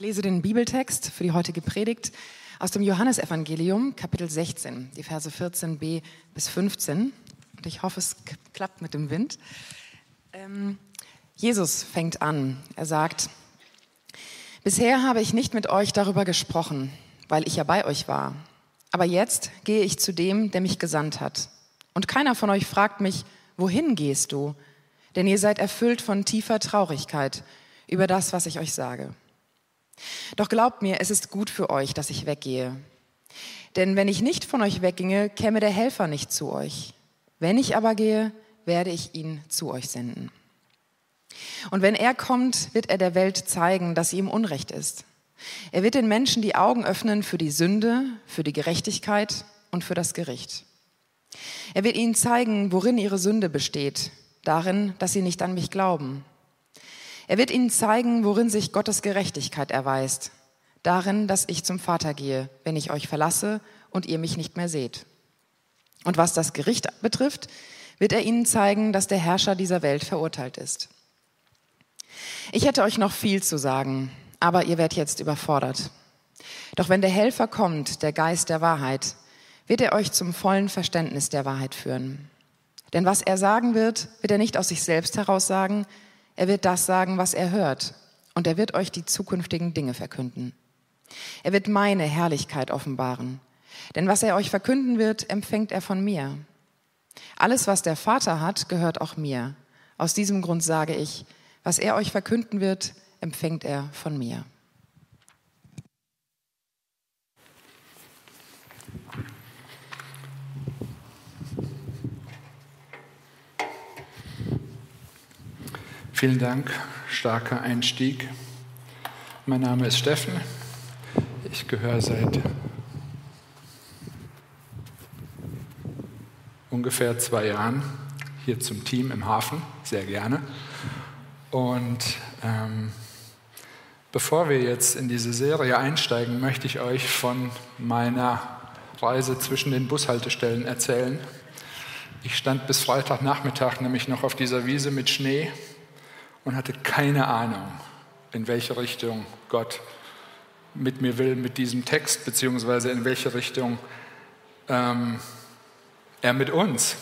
Ich lese den Bibeltext für die heutige Predigt aus dem Johannesevangelium, Kapitel 16, die Verse 14b bis 15. Und ich hoffe, es klappt mit dem Wind. Ähm, Jesus fängt an. Er sagt, Bisher habe ich nicht mit euch darüber gesprochen, weil ich ja bei euch war. Aber jetzt gehe ich zu dem, der mich gesandt hat. Und keiner von euch fragt mich, wohin gehst du? Denn ihr seid erfüllt von tiefer Traurigkeit über das, was ich euch sage. Doch glaubt mir, es ist gut für euch, dass ich weggehe. Denn wenn ich nicht von euch wegginge, käme der Helfer nicht zu euch. Wenn ich aber gehe, werde ich ihn zu euch senden. Und wenn er kommt, wird er der Welt zeigen, dass sie ihm Unrecht ist. Er wird den Menschen die Augen öffnen für die Sünde, für die Gerechtigkeit und für das Gericht. Er wird ihnen zeigen, worin ihre Sünde besteht, darin, dass sie nicht an mich glauben. Er wird ihnen zeigen, worin sich Gottes Gerechtigkeit erweist. Darin, dass ich zum Vater gehe, wenn ich euch verlasse und ihr mich nicht mehr seht. Und was das Gericht betrifft, wird er ihnen zeigen, dass der Herrscher dieser Welt verurteilt ist. Ich hätte euch noch viel zu sagen, aber ihr werdet jetzt überfordert. Doch wenn der Helfer kommt, der Geist der Wahrheit, wird er euch zum vollen Verständnis der Wahrheit führen. Denn was er sagen wird, wird er nicht aus sich selbst heraus sagen, er wird das sagen, was er hört, und er wird euch die zukünftigen Dinge verkünden. Er wird meine Herrlichkeit offenbaren, denn was er euch verkünden wird, empfängt er von mir. Alles, was der Vater hat, gehört auch mir. Aus diesem Grund sage ich, was er euch verkünden wird, empfängt er von mir. Vielen Dank, starker Einstieg. Mein Name ist Steffen. Ich gehöre seit ungefähr zwei Jahren hier zum Team im Hafen, sehr gerne. Und ähm, bevor wir jetzt in diese Serie einsteigen, möchte ich euch von meiner Reise zwischen den Bushaltestellen erzählen. Ich stand bis Freitagnachmittag nämlich noch auf dieser Wiese mit Schnee und hatte keine Ahnung, in welche Richtung Gott mit mir will, mit diesem Text, beziehungsweise in welche Richtung ähm, er mit uns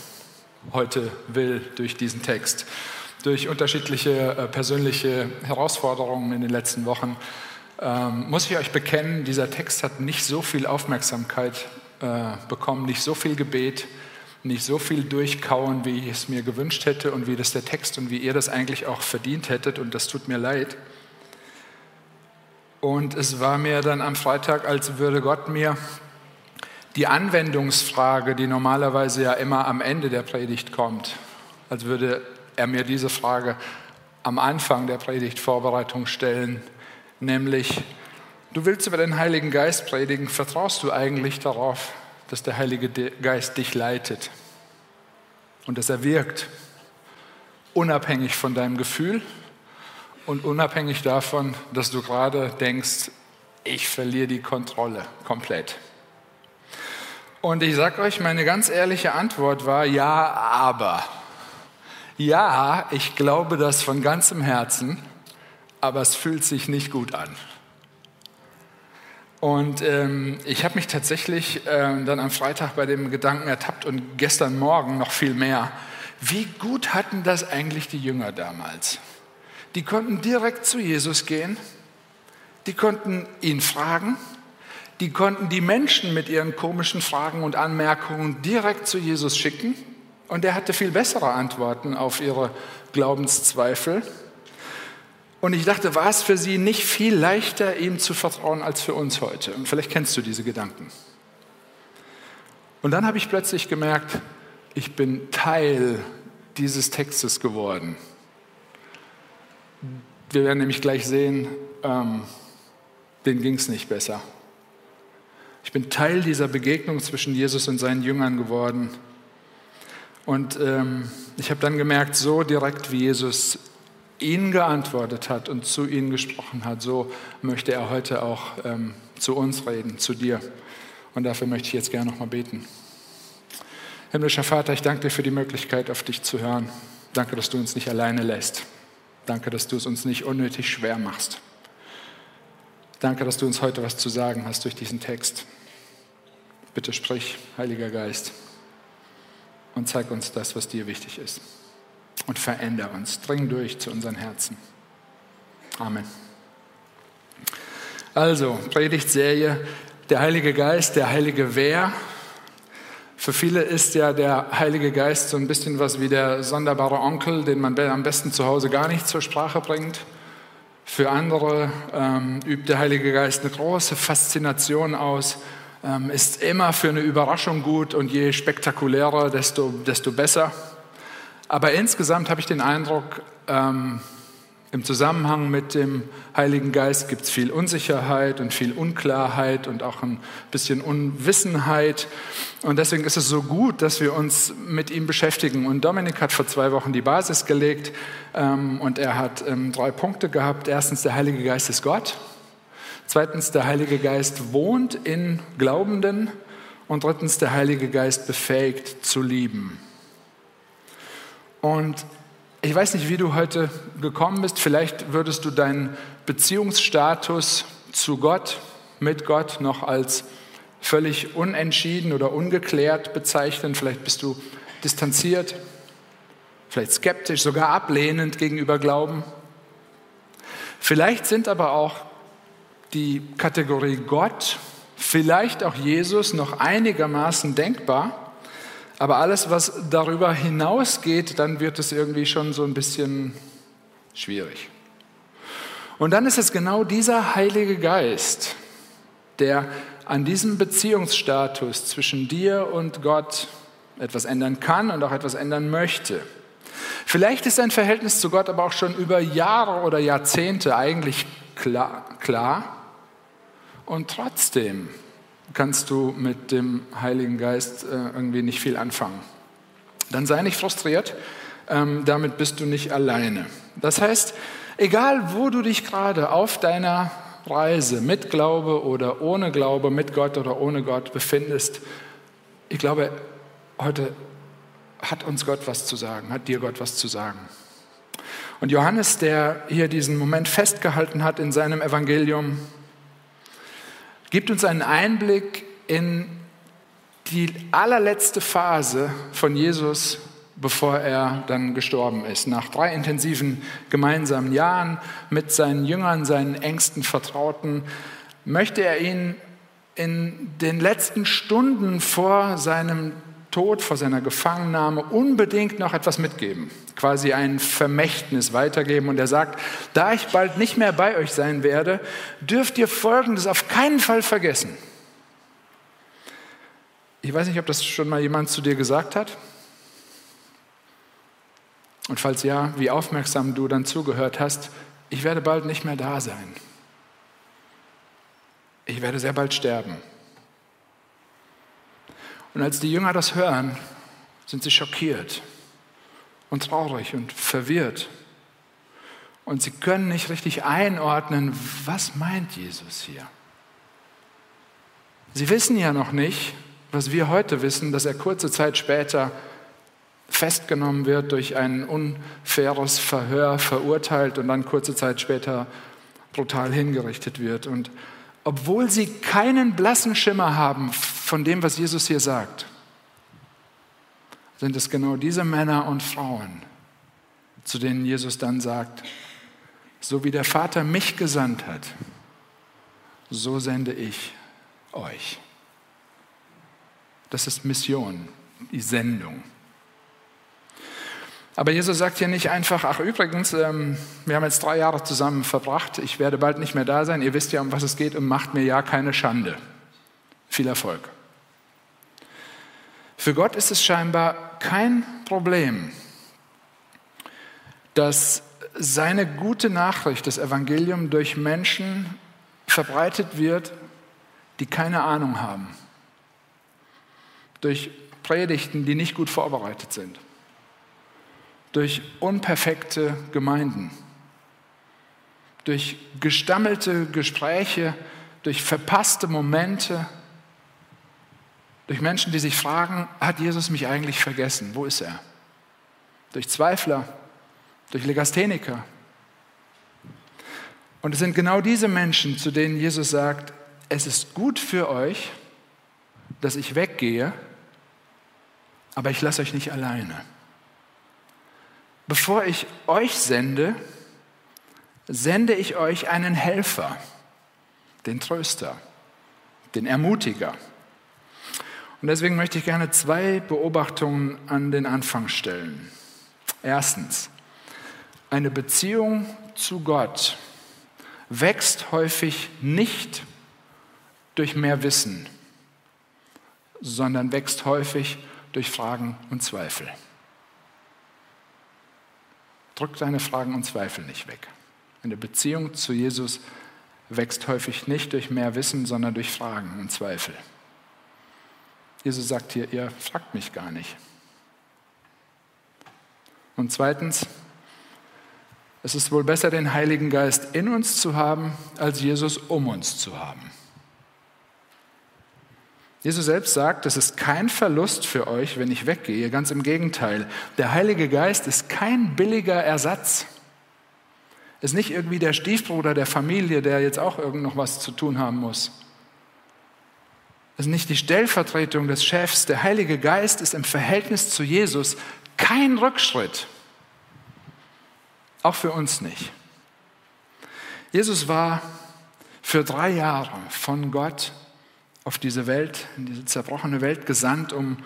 heute will durch diesen Text. Durch unterschiedliche äh, persönliche Herausforderungen in den letzten Wochen ähm, muss ich euch bekennen, dieser Text hat nicht so viel Aufmerksamkeit äh, bekommen, nicht so viel Gebet, nicht so viel durchkauen, wie ich es mir gewünscht hätte und wie das der Text und wie ihr das eigentlich auch verdient hättet. Und das tut mir leid. Und es war mir dann am Freitag, als würde Gott mir die Anwendungsfrage, die normalerweise ja immer am Ende der Predigt kommt, als würde er mir diese Frage am Anfang der Predigtvorbereitung stellen, nämlich, du willst über den Heiligen Geist predigen, vertraust du eigentlich darauf, dass der Heilige Geist dich leitet und dass er wirkt, unabhängig von deinem Gefühl und unabhängig davon, dass du gerade denkst, ich verliere die Kontrolle komplett. Und ich sage euch, meine ganz ehrliche Antwort war ja, aber. Ja, ich glaube das von ganzem Herzen, aber es fühlt sich nicht gut an. Und ähm, ich habe mich tatsächlich äh, dann am Freitag bei dem Gedanken ertappt und gestern Morgen noch viel mehr. Wie gut hatten das eigentlich die Jünger damals? Die konnten direkt zu Jesus gehen, die konnten ihn fragen, die konnten die Menschen mit ihren komischen Fragen und Anmerkungen direkt zu Jesus schicken und er hatte viel bessere Antworten auf ihre Glaubenszweifel. Und ich dachte, war es für sie nicht viel leichter, ihm zu vertrauen als für uns heute? Und vielleicht kennst du diese Gedanken. Und dann habe ich plötzlich gemerkt, ich bin Teil dieses Textes geworden. Wir werden nämlich gleich sehen, ähm, denen ging es nicht besser. Ich bin Teil dieser Begegnung zwischen Jesus und seinen Jüngern geworden. Und ähm, ich habe dann gemerkt, so direkt wie Jesus ihnen geantwortet hat und zu ihnen gesprochen hat, so möchte er heute auch ähm, zu uns reden, zu dir. Und dafür möchte ich jetzt gerne nochmal beten. Himmlischer Vater, ich danke dir für die Möglichkeit, auf dich zu hören. Danke, dass du uns nicht alleine lässt. Danke, dass du es uns nicht unnötig schwer machst. Danke, dass du uns heute was zu sagen hast durch diesen Text. Bitte sprich, Heiliger Geist, und zeig uns das, was dir wichtig ist. Und verändere uns, dring durch zu unseren Herzen. Amen. Also, Predigtserie, der Heilige Geist, der Heilige Wer. Für viele ist ja der Heilige Geist so ein bisschen was wie der sonderbare Onkel, den man am besten zu Hause gar nicht zur Sprache bringt. Für andere ähm, übt der Heilige Geist eine große Faszination aus, ähm, ist immer für eine Überraschung gut und je spektakulärer, desto, desto besser. Aber insgesamt habe ich den Eindruck, ähm, im Zusammenhang mit dem Heiligen Geist gibt es viel Unsicherheit und viel Unklarheit und auch ein bisschen Unwissenheit. Und deswegen ist es so gut, dass wir uns mit ihm beschäftigen. Und Dominik hat vor zwei Wochen die Basis gelegt ähm, und er hat ähm, drei Punkte gehabt. Erstens, der Heilige Geist ist Gott. Zweitens, der Heilige Geist wohnt in Glaubenden. Und drittens, der Heilige Geist befähigt zu lieben. Und ich weiß nicht, wie du heute gekommen bist. Vielleicht würdest du deinen Beziehungsstatus zu Gott, mit Gott noch als völlig unentschieden oder ungeklärt bezeichnen. Vielleicht bist du distanziert, vielleicht skeptisch, sogar ablehnend gegenüber Glauben. Vielleicht sind aber auch die Kategorie Gott, vielleicht auch Jesus noch einigermaßen denkbar. Aber alles, was darüber hinausgeht, dann wird es irgendwie schon so ein bisschen schwierig. Und dann ist es genau dieser Heilige Geist, der an diesem Beziehungsstatus zwischen dir und Gott etwas ändern kann und auch etwas ändern möchte. Vielleicht ist dein Verhältnis zu Gott aber auch schon über Jahre oder Jahrzehnte eigentlich klar, klar. Und trotzdem kannst du mit dem Heiligen Geist äh, irgendwie nicht viel anfangen. Dann sei nicht frustriert, ähm, damit bist du nicht alleine. Das heißt, egal wo du dich gerade auf deiner Reise mit Glaube oder ohne Glaube, mit Gott oder ohne Gott befindest, ich glaube, heute hat uns Gott was zu sagen, hat dir Gott was zu sagen. Und Johannes, der hier diesen Moment festgehalten hat in seinem Evangelium, gibt uns einen Einblick in die allerletzte Phase von Jesus, bevor er dann gestorben ist. Nach drei intensiven gemeinsamen Jahren mit seinen Jüngern, seinen engsten Vertrauten, möchte er ihnen in den letzten Stunden vor seinem Tod, vor seiner Gefangennahme unbedingt noch etwas mitgeben, quasi ein Vermächtnis weitergeben. Und er sagt, da ich bald nicht mehr bei euch sein werde, dürft ihr Folgendes auf keinen Fall vergessen. Ich weiß nicht, ob das schon mal jemand zu dir gesagt hat. Und falls ja, wie aufmerksam du dann zugehört hast, ich werde bald nicht mehr da sein. Ich werde sehr bald sterben. Und als die Jünger das hören, sind sie schockiert und traurig und verwirrt. Und sie können nicht richtig einordnen, was meint Jesus hier. Sie wissen ja noch nicht, was wir heute wissen, dass er kurze Zeit später festgenommen wird, durch ein unfaires Verhör verurteilt und dann kurze Zeit später brutal hingerichtet wird. Und obwohl sie keinen blassen Schimmer haben von dem, was Jesus hier sagt, sind es genau diese Männer und Frauen, zu denen Jesus dann sagt, so wie der Vater mich gesandt hat, so sende ich euch. Das ist Mission, die Sendung. Aber Jesus sagt hier nicht einfach, ach übrigens, ähm, wir haben jetzt drei Jahre zusammen verbracht, ich werde bald nicht mehr da sein, ihr wisst ja, um was es geht und macht mir ja keine Schande. Viel Erfolg. Für Gott ist es scheinbar kein Problem, dass seine gute Nachricht, das Evangelium, durch Menschen verbreitet wird, die keine Ahnung haben. Durch Predigten, die nicht gut vorbereitet sind durch unperfekte Gemeinden, durch gestammelte Gespräche, durch verpasste Momente, durch Menschen, die sich fragen, hat Jesus mich eigentlich vergessen? Wo ist er? Durch Zweifler, durch Legastheniker. Und es sind genau diese Menschen, zu denen Jesus sagt, es ist gut für euch, dass ich weggehe, aber ich lasse euch nicht alleine. Bevor ich euch sende, sende ich euch einen Helfer, den Tröster, den Ermutiger. Und deswegen möchte ich gerne zwei Beobachtungen an den Anfang stellen. Erstens, eine Beziehung zu Gott wächst häufig nicht durch mehr Wissen, sondern wächst häufig durch Fragen und Zweifel. Drück deine Fragen und Zweifel nicht weg. Eine Beziehung zu Jesus wächst häufig nicht durch mehr Wissen, sondern durch Fragen und Zweifel. Jesus sagt hier, ihr fragt mich gar nicht. Und zweitens, es ist wohl besser, den Heiligen Geist in uns zu haben, als Jesus um uns zu haben. Jesus selbst sagt, es ist kein Verlust für euch, wenn ich weggehe. Ganz im Gegenteil. Der Heilige Geist ist kein billiger Ersatz. Ist nicht irgendwie der Stiefbruder der Familie, der jetzt auch irgend noch was zu tun haben muss. Ist nicht die Stellvertretung des Chefs. Der Heilige Geist ist im Verhältnis zu Jesus kein Rückschritt. Auch für uns nicht. Jesus war für drei Jahre von Gott auf diese Welt, in diese zerbrochene Welt gesandt, um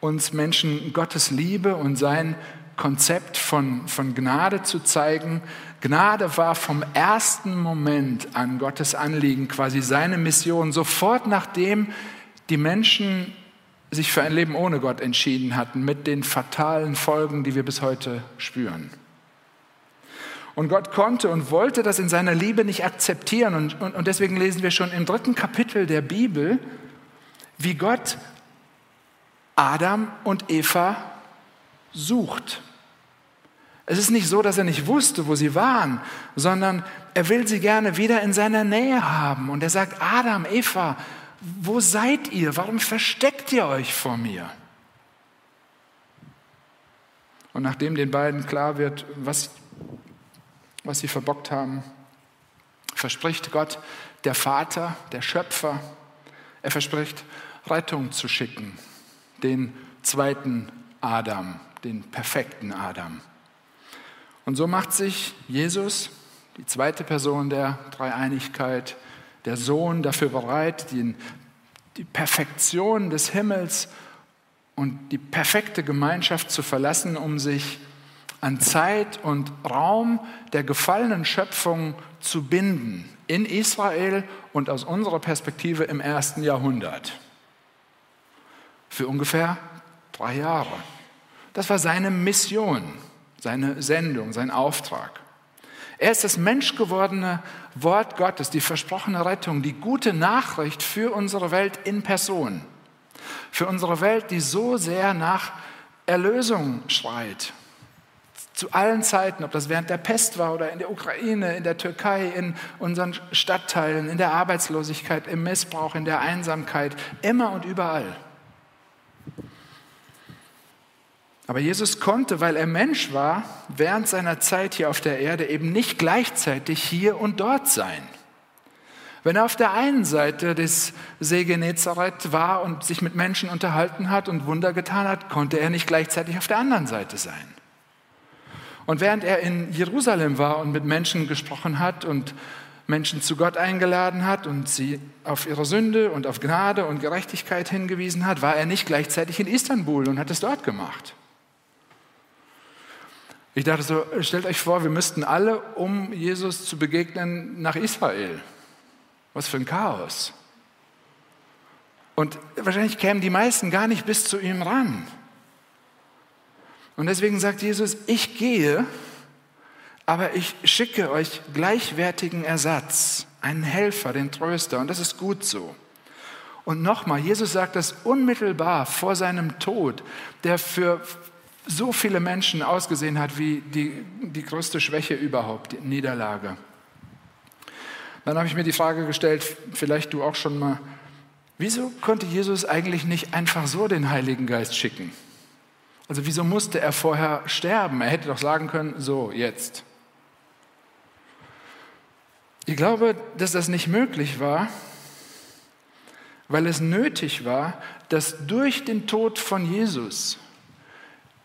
uns Menschen Gottes Liebe und sein Konzept von, von Gnade zu zeigen. Gnade war vom ersten Moment an Gottes Anliegen, quasi seine Mission, sofort nachdem die Menschen sich für ein Leben ohne Gott entschieden hatten, mit den fatalen Folgen, die wir bis heute spüren. Und Gott konnte und wollte das in seiner Liebe nicht akzeptieren. Und, und, und deswegen lesen wir schon im dritten Kapitel der Bibel, wie Gott Adam und Eva sucht. Es ist nicht so, dass er nicht wusste, wo sie waren, sondern er will sie gerne wieder in seiner Nähe haben. Und er sagt, Adam, Eva, wo seid ihr? Warum versteckt ihr euch vor mir? Und nachdem den beiden klar wird, was was sie verbockt haben, verspricht Gott, der Vater, der Schöpfer, er verspricht, Rettung zu schicken, den zweiten Adam, den perfekten Adam. Und so macht sich Jesus, die zweite Person der Dreieinigkeit, der Sohn, dafür bereit, die, die Perfektion des Himmels und die perfekte Gemeinschaft zu verlassen, um sich an Zeit und Raum der gefallenen Schöpfung zu binden in Israel und aus unserer Perspektive im ersten Jahrhundert. Für ungefähr drei Jahre. Das war seine Mission, seine Sendung, sein Auftrag. Er ist das menschgewordene Wort Gottes, die versprochene Rettung, die gute Nachricht für unsere Welt in Person. Für unsere Welt, die so sehr nach Erlösung schreit zu allen Zeiten, ob das während der Pest war oder in der Ukraine, in der Türkei, in unseren Stadtteilen, in der Arbeitslosigkeit, im Missbrauch, in der Einsamkeit, immer und überall. Aber Jesus konnte, weil er Mensch war, während seiner Zeit hier auf der Erde eben nicht gleichzeitig hier und dort sein. Wenn er auf der einen Seite des See Genezareth war und sich mit Menschen unterhalten hat und Wunder getan hat, konnte er nicht gleichzeitig auf der anderen Seite sein. Und während er in Jerusalem war und mit Menschen gesprochen hat und Menschen zu Gott eingeladen hat und sie auf ihre Sünde und auf Gnade und Gerechtigkeit hingewiesen hat, war er nicht gleichzeitig in Istanbul und hat es dort gemacht. Ich dachte so, stellt euch vor, wir müssten alle, um Jesus zu begegnen, nach Israel. Was für ein Chaos. Und wahrscheinlich kämen die meisten gar nicht bis zu ihm ran. Und deswegen sagt Jesus, ich gehe, aber ich schicke euch gleichwertigen Ersatz, einen Helfer, den Tröster. Und das ist gut so. Und nochmal, Jesus sagt das unmittelbar vor seinem Tod, der für so viele Menschen ausgesehen hat wie die, die größte Schwäche überhaupt, die Niederlage. Dann habe ich mir die Frage gestellt, vielleicht du auch schon mal, wieso konnte Jesus eigentlich nicht einfach so den Heiligen Geist schicken? Also wieso musste er vorher sterben? Er hätte doch sagen können, so, jetzt. Ich glaube, dass das nicht möglich war, weil es nötig war, dass durch den Tod von Jesus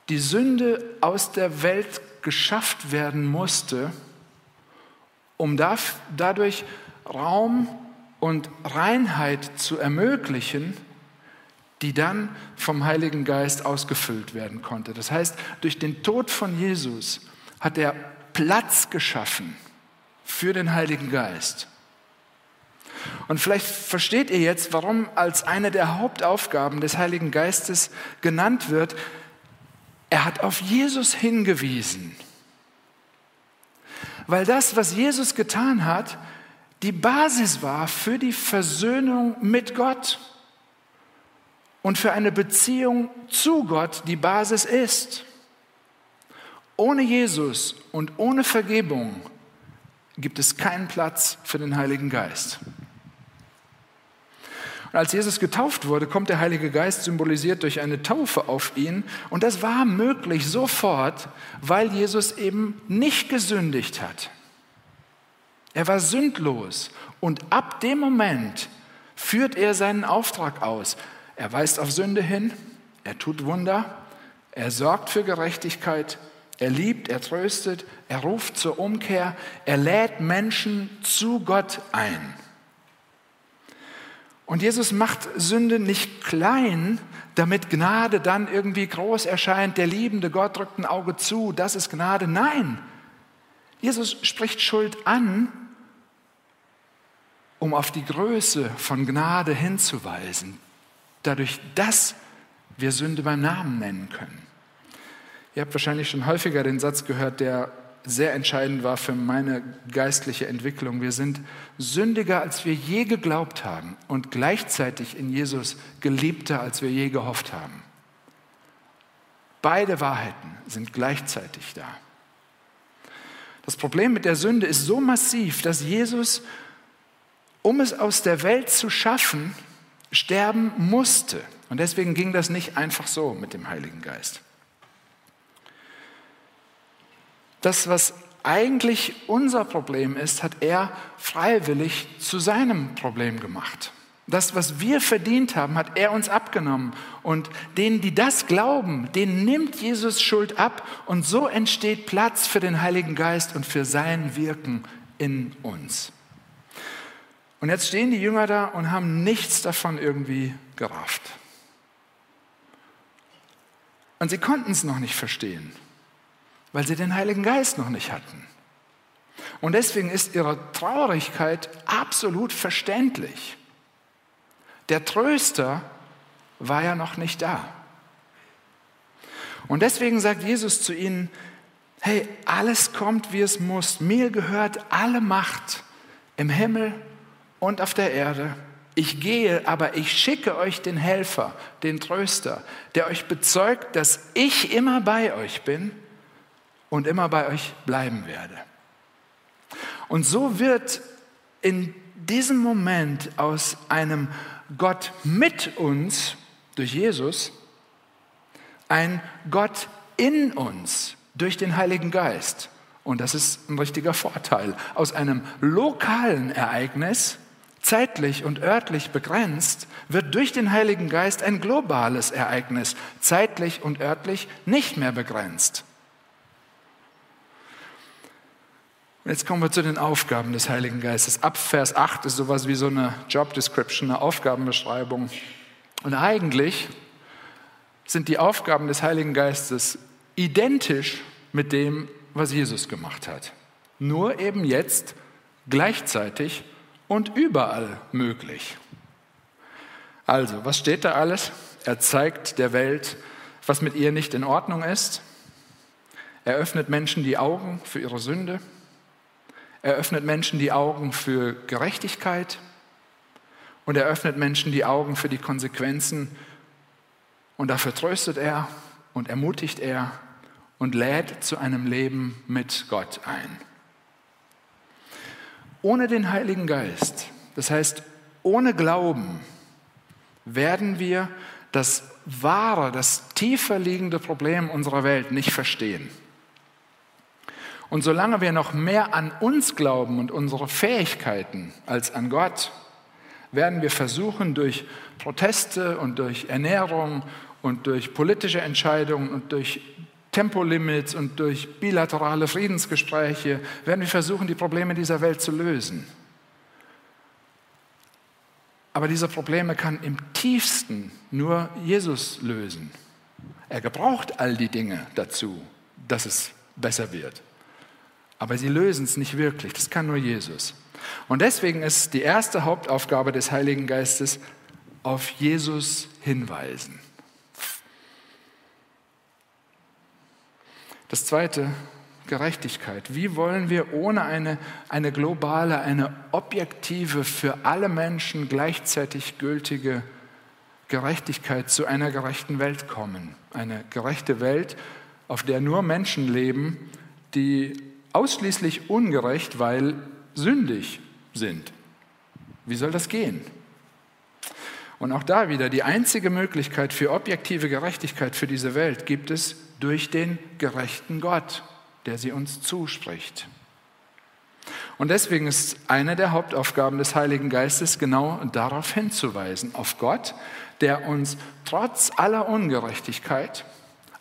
die Sünde aus der Welt geschafft werden musste, um dadurch Raum und Reinheit zu ermöglichen, die dann vom Heiligen Geist ausgefüllt werden konnte. Das heißt, durch den Tod von Jesus hat er Platz geschaffen für den Heiligen Geist. Und vielleicht versteht ihr jetzt, warum als eine der Hauptaufgaben des Heiligen Geistes genannt wird, er hat auf Jesus hingewiesen. Weil das, was Jesus getan hat, die Basis war für die Versöhnung mit Gott und für eine Beziehung zu Gott die Basis ist. Ohne Jesus und ohne Vergebung gibt es keinen Platz für den Heiligen Geist. Und als Jesus getauft wurde, kommt der Heilige Geist symbolisiert durch eine Taufe auf ihn. Und das war möglich sofort, weil Jesus eben nicht gesündigt hat. Er war sündlos. Und ab dem Moment führt er seinen Auftrag aus. Er weist auf Sünde hin, er tut Wunder, er sorgt für Gerechtigkeit, er liebt, er tröstet, er ruft zur Umkehr, er lädt Menschen zu Gott ein. Und Jesus macht Sünde nicht klein, damit Gnade dann irgendwie groß erscheint. Der liebende Gott drückt ein Auge zu, das ist Gnade. Nein, Jesus spricht Schuld an, um auf die Größe von Gnade hinzuweisen, dadurch, dass wir Sünde beim Namen nennen können. Ihr habt wahrscheinlich schon häufiger den Satz gehört, der sehr entscheidend war für meine geistliche Entwicklung. Wir sind sündiger, als wir je geglaubt haben und gleichzeitig in Jesus geliebter, als wir je gehofft haben. Beide Wahrheiten sind gleichzeitig da. Das Problem mit der Sünde ist so massiv, dass Jesus, um es aus der Welt zu schaffen, sterben musste. Und deswegen ging das nicht einfach so mit dem Heiligen Geist. Das, was eigentlich unser Problem ist, hat er freiwillig zu seinem Problem gemacht. Das, was wir verdient haben, hat er uns abgenommen. Und denen, die das glauben, denen nimmt Jesus Schuld ab. Und so entsteht Platz für den Heiligen Geist und für sein Wirken in uns. Und jetzt stehen die Jünger da und haben nichts davon irgendwie gerafft. Und sie konnten es noch nicht verstehen weil sie den Heiligen Geist noch nicht hatten. Und deswegen ist ihre Traurigkeit absolut verständlich. Der Tröster war ja noch nicht da. Und deswegen sagt Jesus zu ihnen, hey, alles kommt, wie es muss. Mir gehört alle Macht im Himmel und auf der Erde. Ich gehe, aber ich schicke euch den Helfer, den Tröster, der euch bezeugt, dass ich immer bei euch bin und immer bei euch bleiben werde. Und so wird in diesem Moment aus einem Gott mit uns durch Jesus ein Gott in uns durch den Heiligen Geist. Und das ist ein richtiger Vorteil. Aus einem lokalen Ereignis, zeitlich und örtlich begrenzt, wird durch den Heiligen Geist ein globales Ereignis, zeitlich und örtlich nicht mehr begrenzt. Jetzt kommen wir zu den Aufgaben des Heiligen Geistes. Ab Vers 8 ist sowas wie so eine Job Description, eine Aufgabenbeschreibung. Und eigentlich sind die Aufgaben des Heiligen Geistes identisch mit dem, was Jesus gemacht hat. Nur eben jetzt gleichzeitig und überall möglich. Also, was steht da alles? Er zeigt der Welt, was mit ihr nicht in Ordnung ist. Er öffnet Menschen die Augen für ihre Sünde. Er öffnet Menschen die Augen für Gerechtigkeit und er öffnet Menschen die Augen für die Konsequenzen. Und dafür tröstet er und ermutigt er und lädt zu einem Leben mit Gott ein. Ohne den Heiligen Geist, das heißt ohne Glauben, werden wir das wahre, das tiefer liegende Problem unserer Welt nicht verstehen. Und solange wir noch mehr an uns glauben und unsere Fähigkeiten als an Gott, werden wir versuchen, durch Proteste und durch Ernährung und durch politische Entscheidungen und durch Tempolimits und durch bilaterale Friedensgespräche, werden wir versuchen, die Probleme dieser Welt zu lösen. Aber diese Probleme kann im tiefsten nur Jesus lösen. Er gebraucht all die Dinge dazu, dass es besser wird. Aber sie lösen es nicht wirklich. Das kann nur Jesus. Und deswegen ist die erste Hauptaufgabe des Heiligen Geistes auf Jesus hinweisen. Das zweite, Gerechtigkeit. Wie wollen wir ohne eine, eine globale, eine objektive, für alle Menschen gleichzeitig gültige Gerechtigkeit zu einer gerechten Welt kommen? Eine gerechte Welt, auf der nur Menschen leben, die ausschließlich ungerecht, weil sündig sind. Wie soll das gehen? Und auch da wieder, die einzige Möglichkeit für objektive Gerechtigkeit für diese Welt gibt es durch den gerechten Gott, der sie uns zuspricht. Und deswegen ist eine der Hauptaufgaben des Heiligen Geistes genau darauf hinzuweisen, auf Gott, der uns trotz aller Ungerechtigkeit,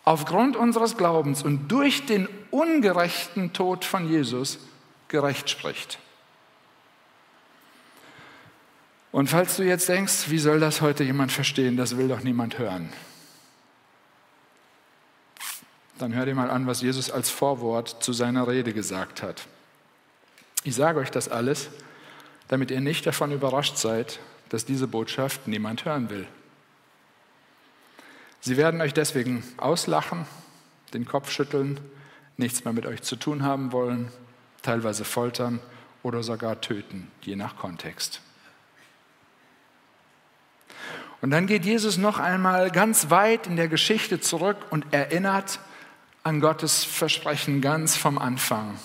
aufgrund unseres Glaubens und durch den ungerechten Tod von Jesus gerecht spricht. Und falls du jetzt denkst, wie soll das heute jemand verstehen, das will doch niemand hören, dann hör dir mal an, was Jesus als Vorwort zu seiner Rede gesagt hat. Ich sage euch das alles, damit ihr nicht davon überrascht seid, dass diese Botschaft niemand hören will. Sie werden euch deswegen auslachen, den Kopf schütteln, nichts mehr mit euch zu tun haben wollen, teilweise foltern oder sogar töten, je nach Kontext. Und dann geht Jesus noch einmal ganz weit in der Geschichte zurück und erinnert an Gottes Versprechen ganz vom Anfang.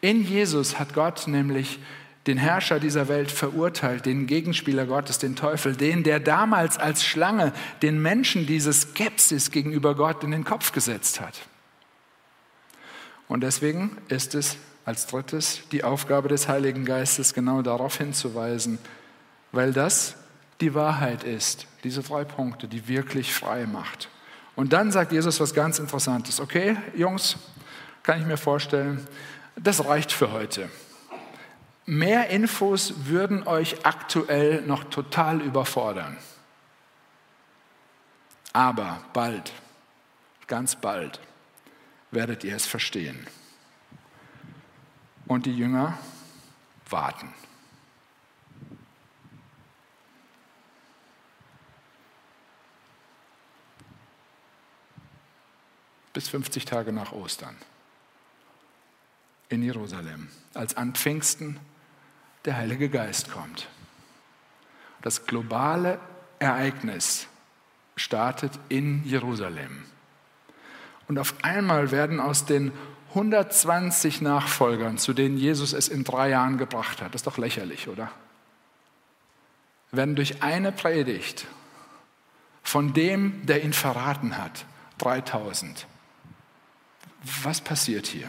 In Jesus hat Gott nämlich den Herrscher dieser Welt verurteilt, den Gegenspieler Gottes, den Teufel, den, der damals als Schlange den Menschen diese Skepsis gegenüber Gott in den Kopf gesetzt hat. Und deswegen ist es als drittes die Aufgabe des Heiligen Geistes, genau darauf hinzuweisen, weil das die Wahrheit ist, diese drei Punkte, die wirklich frei macht. Und dann sagt Jesus was ganz Interessantes. Okay, Jungs, kann ich mir vorstellen, das reicht für heute. Mehr Infos würden euch aktuell noch total überfordern. Aber bald, ganz bald, werdet ihr es verstehen. Und die Jünger warten. Bis 50 Tage nach Ostern in Jerusalem, als an Pfingsten der Heilige Geist kommt. Das globale Ereignis startet in Jerusalem. Und auf einmal werden aus den 120 Nachfolgern, zu denen Jesus es in drei Jahren gebracht hat, das ist doch lächerlich, oder? Werden durch eine Predigt von dem, der ihn verraten hat, 3000 was passiert hier?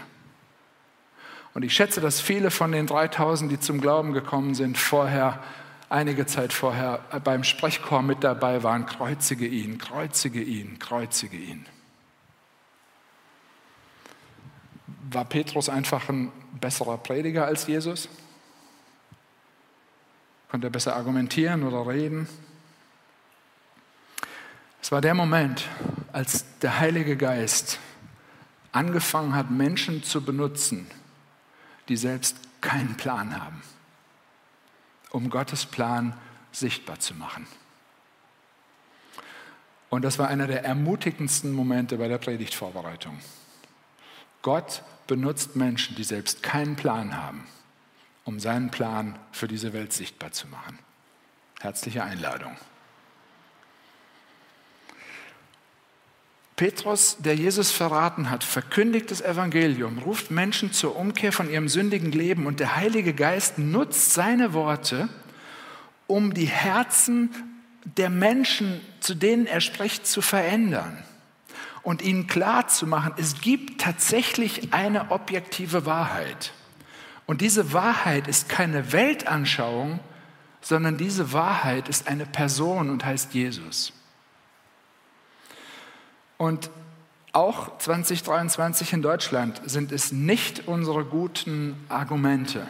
Und ich schätze, dass viele von den 3000, die zum Glauben gekommen sind, vorher, einige Zeit vorher beim Sprechchor mit dabei waren, kreuzige ihn, kreuzige ihn, kreuzige ihn. War Petrus einfach ein besserer Prediger als Jesus? Konnte er besser argumentieren oder reden? Es war der Moment, als der Heilige Geist angefangen hat, Menschen zu benutzen, die selbst keinen Plan haben, um Gottes Plan sichtbar zu machen. Und das war einer der ermutigendsten Momente bei der Predigtvorbereitung. Gott benutzt Menschen, die selbst keinen Plan haben, um seinen Plan für diese Welt sichtbar zu machen. Herzliche Einladung. Petrus, der Jesus verraten hat, verkündigt das Evangelium, ruft Menschen zur Umkehr von ihrem sündigen Leben und der Heilige Geist nutzt seine Worte, um die Herzen der Menschen, zu denen er spricht, zu verändern. und ihnen klar zu machen, es gibt tatsächlich eine objektive Wahrheit. Und diese Wahrheit ist keine Weltanschauung, sondern diese Wahrheit ist eine Person und heißt Jesus. Und auch 2023 in Deutschland sind es nicht unsere guten Argumente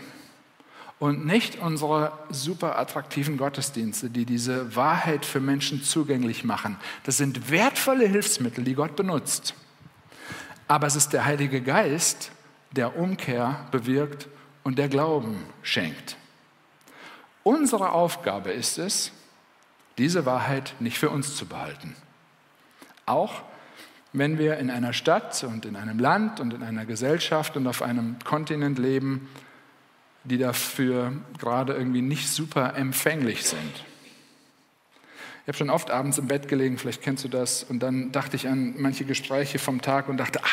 und nicht unsere super attraktiven Gottesdienste, die diese Wahrheit für Menschen zugänglich machen. Das sind wertvolle Hilfsmittel, die Gott benutzt. Aber es ist der Heilige Geist, der Umkehr bewirkt und der Glauben schenkt. Unsere Aufgabe ist es, diese Wahrheit nicht für uns zu behalten. Auch wenn wir in einer Stadt und in einem Land und in einer Gesellschaft und auf einem Kontinent leben, die dafür gerade irgendwie nicht super empfänglich sind. Ich habe schon oft abends im Bett gelegen, vielleicht kennst du das, und dann dachte ich an manche Gespräche vom Tag und dachte, ah,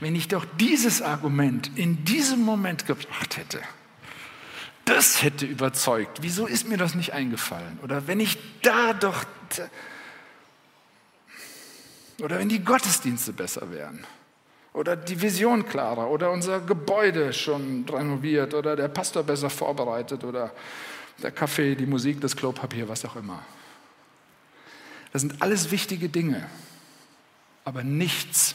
wenn ich doch dieses Argument in diesem Moment gebracht hätte, das hätte überzeugt. Wieso ist mir das nicht eingefallen? Oder wenn ich da doch... Oder wenn die Gottesdienste besser wären. Oder die Vision klarer. Oder unser Gebäude schon renoviert. Oder der Pastor besser vorbereitet. Oder der Kaffee, die Musik, das Klopapier, was auch immer. Das sind alles wichtige Dinge. Aber nichts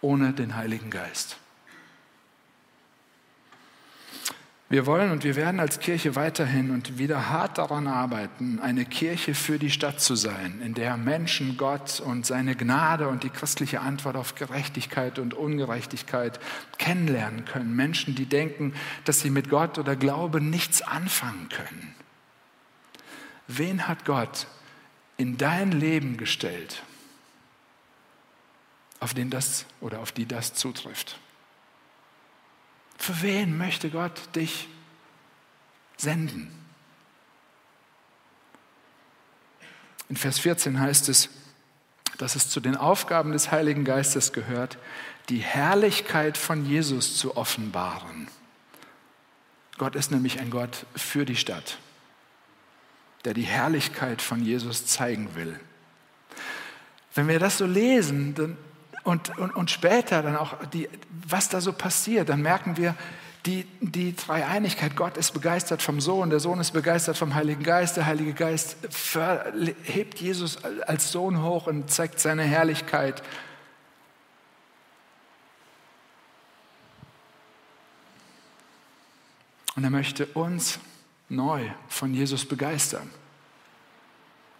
ohne den Heiligen Geist. Wir wollen und wir werden als Kirche weiterhin und wieder hart daran arbeiten, eine Kirche für die Stadt zu sein, in der Menschen Gott und seine Gnade und die christliche Antwort auf Gerechtigkeit und Ungerechtigkeit kennenlernen können. Menschen, die denken, dass sie mit Gott oder Glaube nichts anfangen können. Wen hat Gott in dein Leben gestellt, auf den das oder auf die das zutrifft? Für wen möchte Gott dich senden? In Vers 14 heißt es, dass es zu den Aufgaben des Heiligen Geistes gehört, die Herrlichkeit von Jesus zu offenbaren. Gott ist nämlich ein Gott für die Stadt, der die Herrlichkeit von Jesus zeigen will. Wenn wir das so lesen, dann und, und, und später dann auch, die, was da so passiert, dann merken wir, die, die Dreieinigkeit, Gott ist begeistert vom Sohn, der Sohn ist begeistert vom Heiligen Geist, der Heilige Geist hebt Jesus als Sohn hoch und zeigt seine Herrlichkeit. Und er möchte uns neu von Jesus begeistern.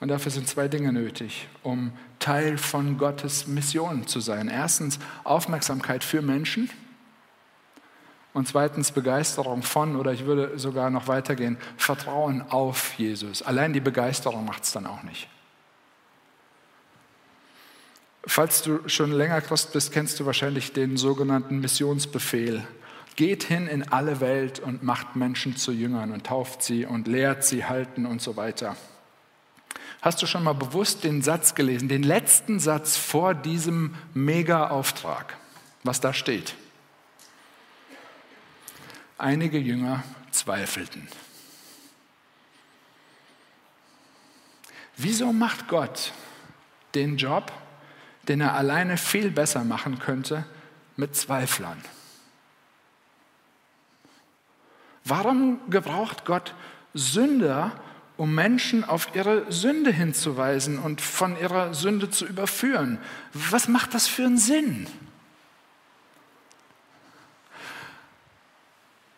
Und dafür sind zwei Dinge nötig, um Teil von Gottes Mission zu sein. Erstens Aufmerksamkeit für Menschen und zweitens Begeisterung von, oder ich würde sogar noch weitergehen, Vertrauen auf Jesus. Allein die Begeisterung macht es dann auch nicht. Falls du schon länger Christ bist, kennst du wahrscheinlich den sogenannten Missionsbefehl. Geht hin in alle Welt und macht Menschen zu Jüngern und tauft sie und lehrt sie halten und so weiter. Hast du schon mal bewusst den Satz gelesen, den letzten Satz vor diesem Mega-Auftrag, was da steht? Einige Jünger zweifelten. Wieso macht Gott den Job, den er alleine viel besser machen könnte, mit Zweiflern? Warum gebraucht Gott Sünder, um Menschen auf ihre Sünde hinzuweisen und von ihrer Sünde zu überführen. Was macht das für einen Sinn?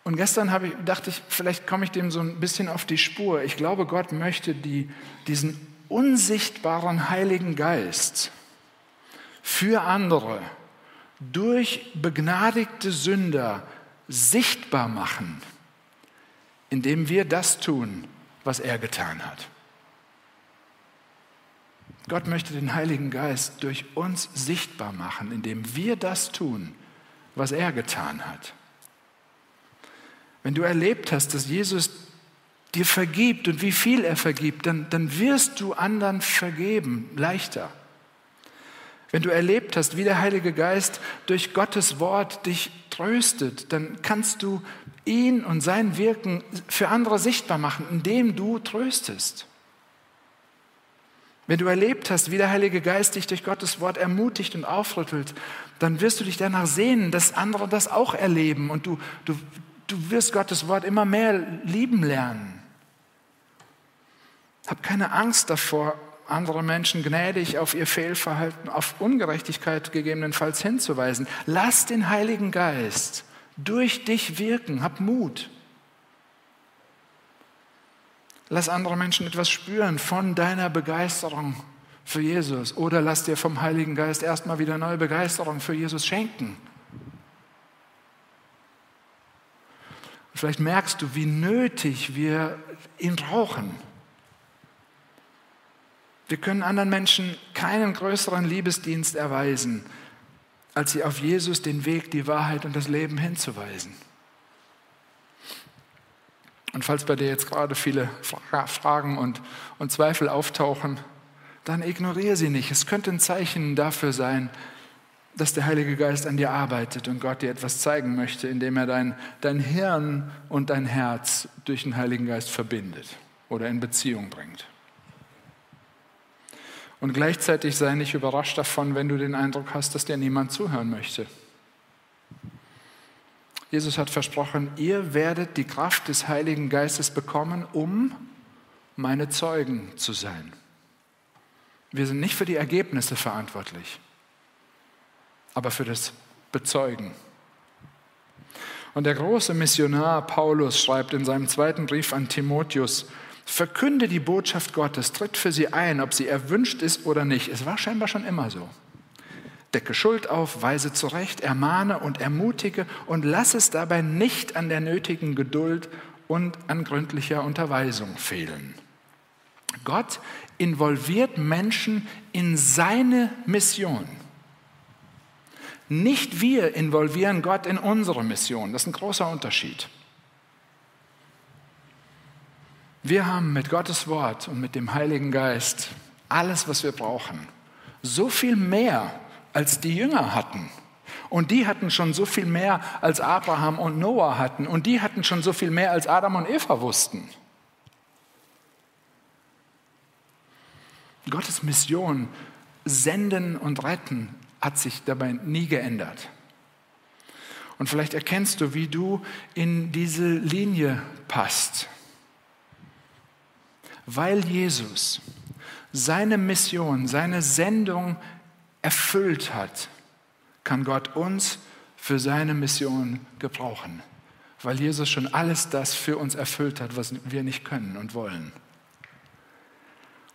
Und gestern ich, dachte ich, vielleicht komme ich dem so ein bisschen auf die Spur. Ich glaube, Gott möchte die, diesen unsichtbaren Heiligen Geist für andere durch begnadigte Sünder sichtbar machen, indem wir das tun, was er getan hat. Gott möchte den Heiligen Geist durch uns sichtbar machen, indem wir das tun, was er getan hat. Wenn du erlebt hast, dass Jesus dir vergibt und wie viel er vergibt, dann, dann wirst du anderen vergeben, leichter. Wenn du erlebt hast, wie der Heilige Geist durch Gottes Wort dich tröstet, dann kannst du ihn und sein Wirken für andere sichtbar machen, indem du tröstest. Wenn du erlebt hast, wie der Heilige Geist dich durch Gottes Wort ermutigt und aufrüttelt, dann wirst du dich danach sehnen, dass andere das auch erleben und du, du, du wirst Gottes Wort immer mehr lieben lernen. Hab keine Angst davor, andere Menschen gnädig auf ihr Fehlverhalten, auf Ungerechtigkeit gegebenenfalls hinzuweisen. Lass den Heiligen Geist durch dich wirken. Hab Mut. Lass andere Menschen etwas spüren von deiner Begeisterung für Jesus oder lass dir vom Heiligen Geist erstmal wieder neue Begeisterung für Jesus schenken. Und vielleicht merkst du, wie nötig wir ihn brauchen. Wir können anderen Menschen keinen größeren Liebesdienst erweisen, als sie auf Jesus den Weg, die Wahrheit und das Leben hinzuweisen. Und falls bei dir jetzt gerade viele Fragen und, und Zweifel auftauchen, dann ignoriere sie nicht. Es könnte ein Zeichen dafür sein, dass der Heilige Geist an dir arbeitet und Gott dir etwas zeigen möchte, indem er dein, dein Hirn und dein Herz durch den Heiligen Geist verbindet oder in Beziehung bringt. Und gleichzeitig sei nicht überrascht davon, wenn du den Eindruck hast, dass dir niemand zuhören möchte. Jesus hat versprochen, ihr werdet die Kraft des Heiligen Geistes bekommen, um meine Zeugen zu sein. Wir sind nicht für die Ergebnisse verantwortlich, aber für das Bezeugen. Und der große Missionar Paulus schreibt in seinem zweiten Brief an Timotheus, verkünde die Botschaft Gottes, tritt für sie ein, ob sie erwünscht ist oder nicht. Es war scheinbar schon immer so. Decke Schuld auf, weise zurecht, ermahne und ermutige und lass es dabei nicht an der nötigen Geduld und an gründlicher Unterweisung fehlen. Gott involviert Menschen in seine Mission. Nicht wir involvieren Gott in unsere Mission. Das ist ein großer Unterschied. Wir haben mit Gottes Wort und mit dem Heiligen Geist alles, was wir brauchen. So viel mehr als die Jünger hatten. Und die hatten schon so viel mehr, als Abraham und Noah hatten. Und die hatten schon so viel mehr, als Adam und Eva wussten. Gottes Mission, senden und retten, hat sich dabei nie geändert. Und vielleicht erkennst du, wie du in diese Linie passt. Weil Jesus seine Mission, seine Sendung erfüllt hat, kann Gott uns für seine Mission gebrauchen, weil Jesus schon alles das für uns erfüllt hat, was wir nicht können und wollen.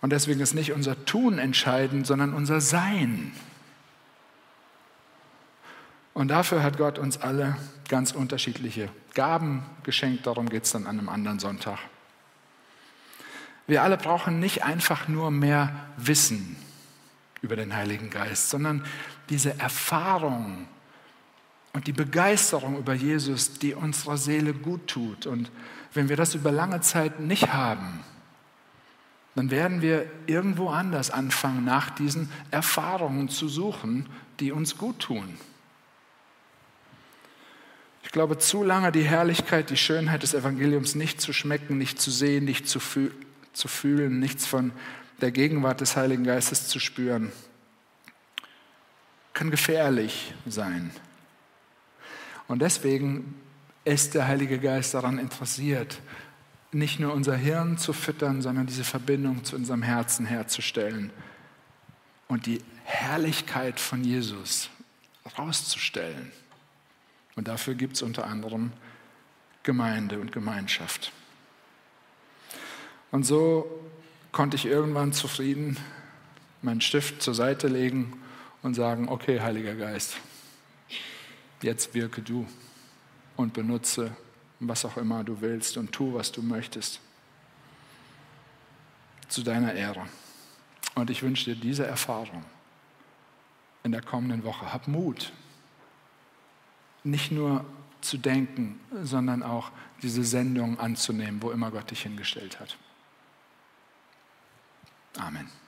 Und deswegen ist nicht unser Tun entscheidend, sondern unser Sein. Und dafür hat Gott uns alle ganz unterschiedliche Gaben geschenkt. Darum geht es dann an einem anderen Sonntag. Wir alle brauchen nicht einfach nur mehr Wissen über den Heiligen Geist, sondern diese Erfahrung und die Begeisterung über Jesus, die unserer Seele gut tut. Und wenn wir das über lange Zeit nicht haben, dann werden wir irgendwo anders anfangen, nach diesen Erfahrungen zu suchen, die uns gut tun. Ich glaube, zu lange die Herrlichkeit, die Schönheit des Evangeliums nicht zu schmecken, nicht zu sehen, nicht zu, fühl zu fühlen, nichts von der Gegenwart des Heiligen Geistes zu spüren, kann gefährlich sein. Und deswegen ist der Heilige Geist daran interessiert, nicht nur unser Hirn zu füttern, sondern diese Verbindung zu unserem Herzen herzustellen und die Herrlichkeit von Jesus rauszustellen. Und dafür gibt es unter anderem Gemeinde und Gemeinschaft. Und so konnte ich irgendwann zufrieden meinen Stift zur Seite legen und sagen, okay, Heiliger Geist, jetzt wirke du und benutze, was auch immer du willst und tu, was du möchtest. Zu deiner Ehre. Und ich wünsche dir diese Erfahrung in der kommenden Woche. Hab Mut, nicht nur zu denken, sondern auch diese Sendung anzunehmen, wo immer Gott dich hingestellt hat. Amen.